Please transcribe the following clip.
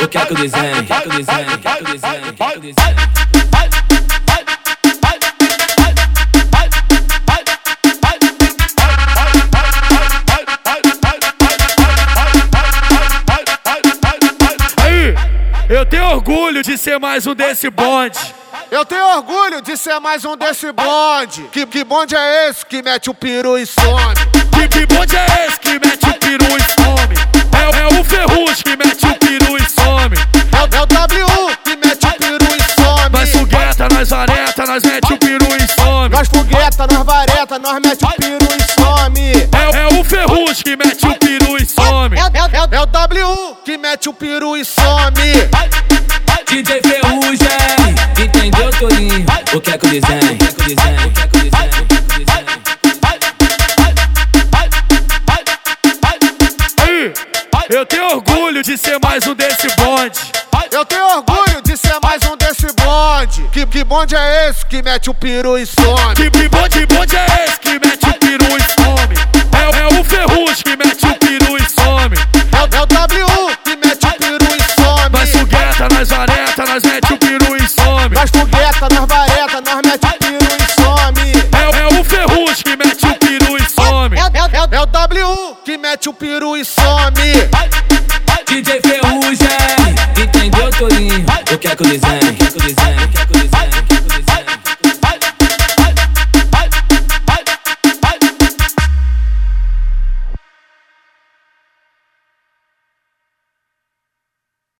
eu quero que desenho, quero que o desenho, quero que desenho, quero que o desenho. Aí, eu tenho orgulho de ser mais um desse bonde. Eu tenho orgulho de ser mais um desse bonde. Que, que bonde é esse que mete o peru e some? Que, que bonde é esse que mete o peru e É, o- é o W que mete o peru e some. Nós fogueta, nós vareta, nós mete o peru e some. Nós fogueta, nós vareta, nós mete o peru e some. É, é o ferrugem que mete o peru e some. É, é- é- é o W que mete o peru e some. DJ Ferrugem, entendeu, Torinho? Eu que o desenho, eu quero que o desenho, eu quero que o desenho, eu quero que o desenho. Aí, eu tenho orgulho de ser mais um desse bonde. Eu tenho orgulho de ser mais um desse bonde. Que, que bonde é esse que mete o peru e some? Que, que bonde, bonde é esse que mete o peru e some? É, é o ferrugem que mete o peru e some. É, o- é o W que mete o peru e some. Nós fogueta, nós vareta, nós mete o peru e some. Nós fogueta, nós vareta, nós mete o peru e some. É, é o ferrugem que mete o peru e some. É, é- é- é o W que mete o peru e some. DJ Ferrugem, Torinho? Eu quero que o desenho, quero que o desenho, quero que o desenho.